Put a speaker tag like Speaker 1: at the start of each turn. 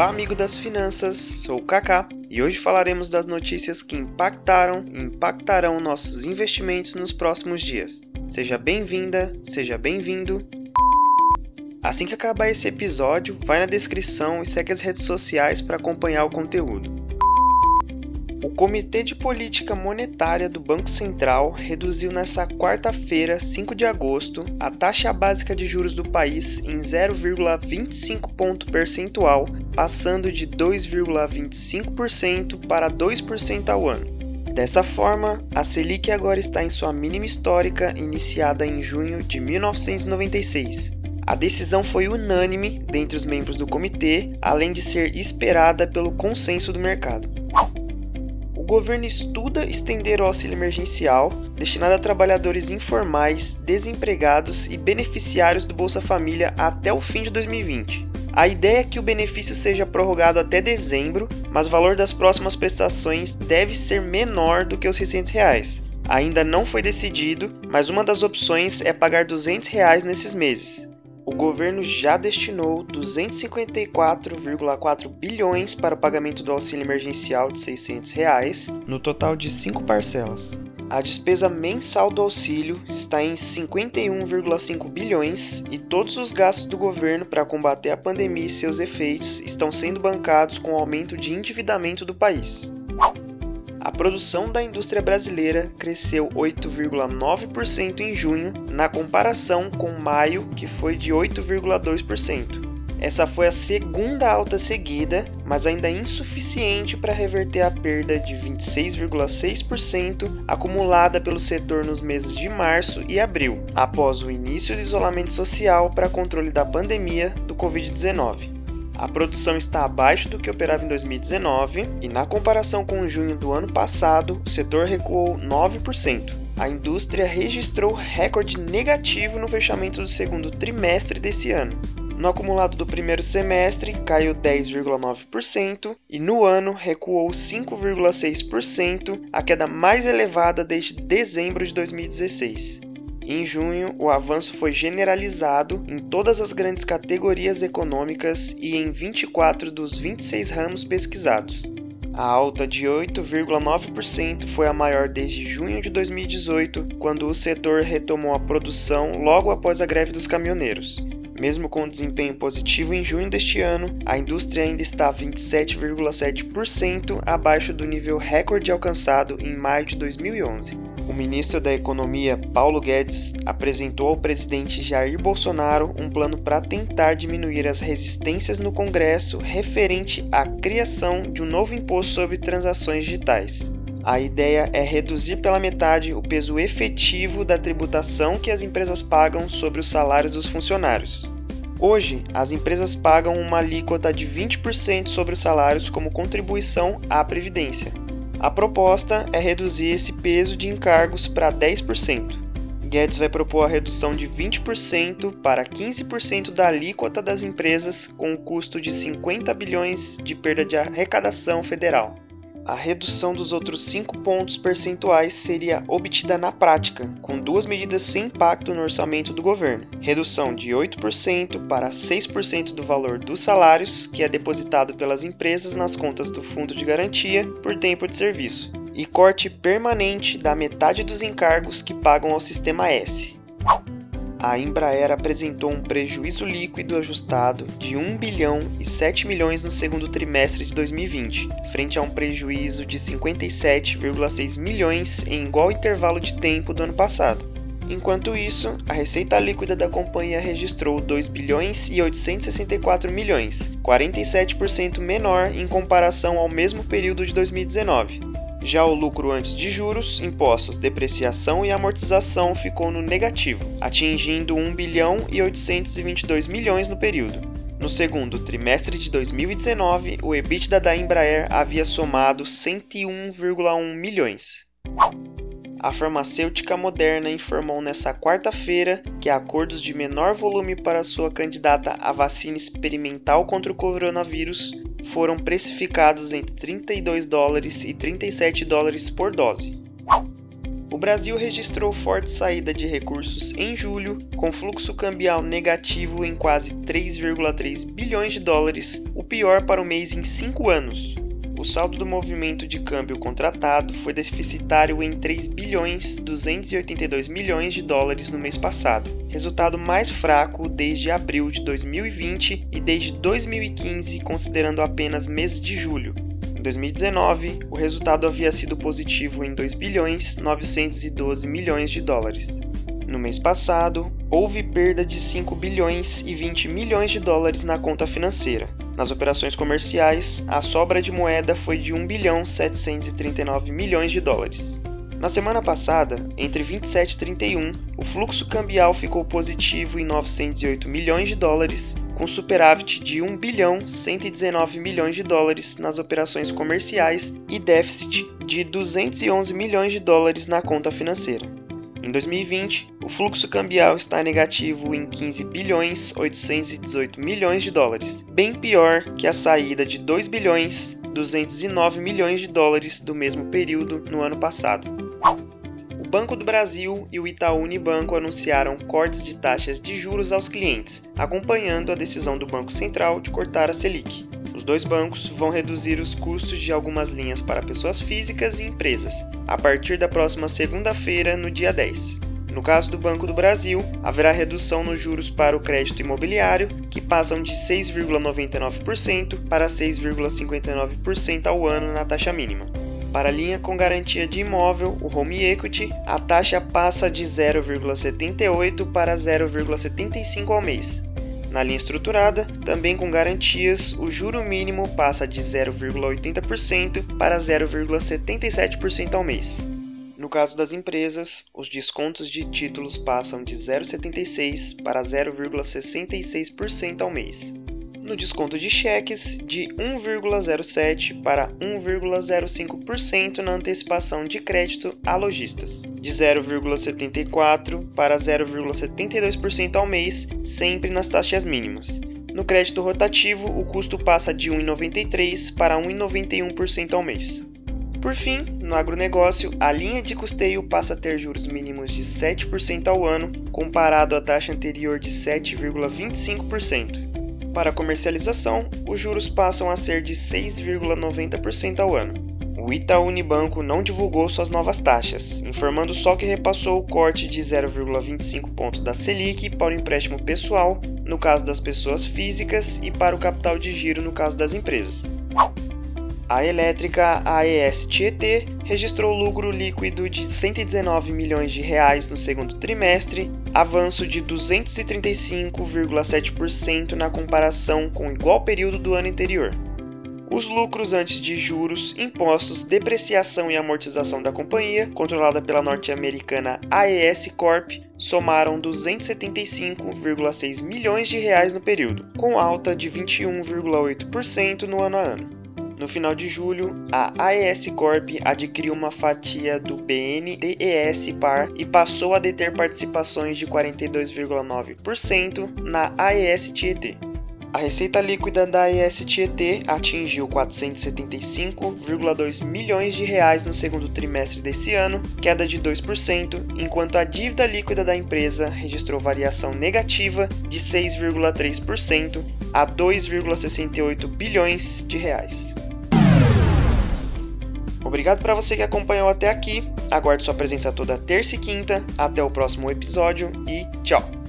Speaker 1: Olá, amigo das finanças, sou o Kaká e hoje falaremos das notícias que impactaram e impactarão nossos investimentos nos próximos dias. Seja bem-vinda, seja bem-vindo. Assim que acabar esse episódio, vai na descrição e segue as redes sociais para acompanhar o conteúdo. O Comitê de Política Monetária do Banco Central reduziu nesta quarta-feira, 5 de agosto, a taxa básica de juros do país em 0,25 ponto percentual, passando de 2,25% para 2% ao ano. Dessa forma, a Selic agora está em sua mínima histórica iniciada em junho de 1996. A decisão foi unânime dentre os membros do comitê, além de ser esperada pelo consenso do mercado governo estuda estender o auxílio emergencial destinado a trabalhadores informais, desempregados e beneficiários do Bolsa Família até o fim de 2020. A ideia é que o benefício seja prorrogado até dezembro, mas o valor das próximas prestações deve ser menor do que os 600 reais. Ainda não foi decidido, mas uma das opções é pagar 200 reais nesses meses o governo já destinou 254,4 bilhões para o pagamento do auxílio emergencial de 600 reais, no total de cinco parcelas. A despesa mensal do auxílio está em 51,5 bilhões e todos os gastos do governo para combater a pandemia e seus efeitos estão sendo bancados com o aumento de endividamento do país. A produção da indústria brasileira cresceu 8,9% em junho, na comparação com maio, que foi de 8,2%. Essa foi a segunda alta seguida, mas ainda insuficiente para reverter a perda de 26,6% acumulada pelo setor nos meses de março e abril, após o início do isolamento social para controle da pandemia do Covid-19. A produção está abaixo do que operava em 2019 e, na comparação com junho do ano passado, o setor recuou 9%. A indústria registrou recorde negativo no fechamento do segundo trimestre desse ano. No acumulado do primeiro semestre, caiu 10,9% e no ano recuou 5,6%, a queda mais elevada desde dezembro de 2016. Em junho, o avanço foi generalizado em todas as grandes categorias econômicas e em 24 dos 26 ramos pesquisados. A alta de 8,9% foi a maior desde junho de 2018, quando o setor retomou a produção logo após a greve dos caminhoneiros. Mesmo com desempenho positivo em junho deste ano, a indústria ainda está 27,7% abaixo do nível recorde alcançado em maio de 2011 o ministro da Economia, Paulo Guedes, apresentou ao presidente Jair Bolsonaro um plano para tentar diminuir as resistências no Congresso referente à criação de um novo imposto sobre transações digitais. A ideia é reduzir pela metade o peso efetivo da tributação que as empresas pagam sobre os salários dos funcionários. Hoje, as empresas pagam uma alíquota de 20% sobre os salários como contribuição à Previdência. A proposta é reduzir esse peso de encargos para 10%. Guedes vai propor a redução de 20% para 15% da alíquota das empresas, com um custo de 50 bilhões de perda de arrecadação federal a redução dos outros 5 pontos percentuais seria obtida na prática, com duas medidas sem impacto no orçamento do governo: redução de 8% para 6% do valor dos salários que é depositado pelas empresas nas contas do Fundo de Garantia por tempo de serviço, e corte permanente da metade dos encargos que pagam ao Sistema S a Embraer apresentou um prejuízo líquido ajustado de 1 bilhão e 7 milhões no segundo trimestre de 2020, frente a um prejuízo de 57,6 milhões em igual intervalo de tempo do ano passado. Enquanto isso, a receita líquida da companhia registrou 2 bilhões e 864 milhões, 47% menor em comparação ao mesmo período de 2019. Já o lucro antes de juros, impostos, depreciação e amortização ficou no negativo, atingindo 1 bilhão e 822 milhões no período. No segundo trimestre de 2019, o EBITDA da Embraer havia somado 101,1 milhões. A farmacêutica Moderna informou nesta quarta-feira que acordos de menor volume para sua candidata à vacina experimental contra o coronavírus foram precificados entre 32 dólares e 37 dólares por dose. O Brasil registrou forte saída de recursos em julho, com fluxo cambial negativo em quase 3,3 bilhões de dólares, o pior para o mês em cinco anos. O saldo do movimento de câmbio contratado foi deficitário em 3 bilhões 282 milhões de dólares no mês passado, resultado mais fraco desde abril de 2020 e desde 2015, considerando apenas mês de julho. Em 2019, o resultado havia sido positivo em 2 bilhões 912 milhões de dólares. No mês passado, houve perda de 5 bilhões e 20 milhões de dólares na conta financeira. Nas operações comerciais, a sobra de moeda foi de 1 bilhão 739 milhões de dólares. Na semana passada, entre 27 e 31, o fluxo cambial ficou positivo em 908 milhões de dólares, com superávit de 1 bilhão 119 milhões de dólares nas operações comerciais e déficit de 211 milhões de dólares na conta financeira. Em 2020, o fluxo cambial está negativo em 15 bilhões 818 milhões de dólares, bem pior que a saída de 2 bilhões 209 milhões de dólares do mesmo período no ano passado. Banco do Brasil e o Itaú Unibanco anunciaram cortes de taxas de juros aos clientes, acompanhando a decisão do Banco Central de cortar a Selic. Os dois bancos vão reduzir os custos de algumas linhas para pessoas físicas e empresas, a partir da próxima segunda-feira, no dia 10. No caso do Banco do Brasil, haverá redução nos juros para o crédito imobiliário, que passam de 6,99% para 6,59% ao ano na taxa mínima. Para a linha com garantia de imóvel, o Home Equity, a taxa passa de 0,78 para 0,75 ao mês. Na linha estruturada, também com garantias, o juro mínimo passa de 0,80% para 0,77% ao mês. No caso das empresas, os descontos de títulos passam de 0,76% para 0,66% ao mês no desconto de cheques de 1,07% para 1,05% na antecipação de crédito a lojistas, de 0,74% para 0,72% ao mês, sempre nas taxas mínimas. No crédito rotativo, o custo passa de 1,93% para 1,91% ao mês. Por fim, no agronegócio, a linha de custeio passa a ter juros mínimos de 7% ao ano, comparado à taxa anterior de 7,25%. Para comercialização, os juros passam a ser de 6,90% ao ano. O Itaú Unibanco não divulgou suas novas taxas, informando só que repassou o corte de 0,25 pontos da Selic para o empréstimo pessoal, no caso das pessoas físicas, e para o capital de giro, no caso das empresas. A elétrica AES Tietê registrou lucro líquido de 119 milhões de reais no segundo trimestre, avanço de 235,7% na comparação com o igual período do ano anterior. Os lucros antes de juros, impostos, depreciação e amortização da companhia, controlada pela norte-americana AES Corp, somaram 275,6 milhões de reais no período, com alta de 21,8% no ano a ano. No final de julho, a AES Corp adquiriu uma fatia do BNDES Par e passou a deter participações de 42,9% na AES Tietê. A receita líquida da AES Tietê atingiu 475,2 milhões de reais no segundo trimestre desse ano, queda de 2%, enquanto a dívida líquida da empresa registrou variação negativa de 6,3% a 2,68 bilhões de reais. Obrigado para você que acompanhou até aqui. Aguardo sua presença toda terça e quinta. Até o próximo episódio e tchau!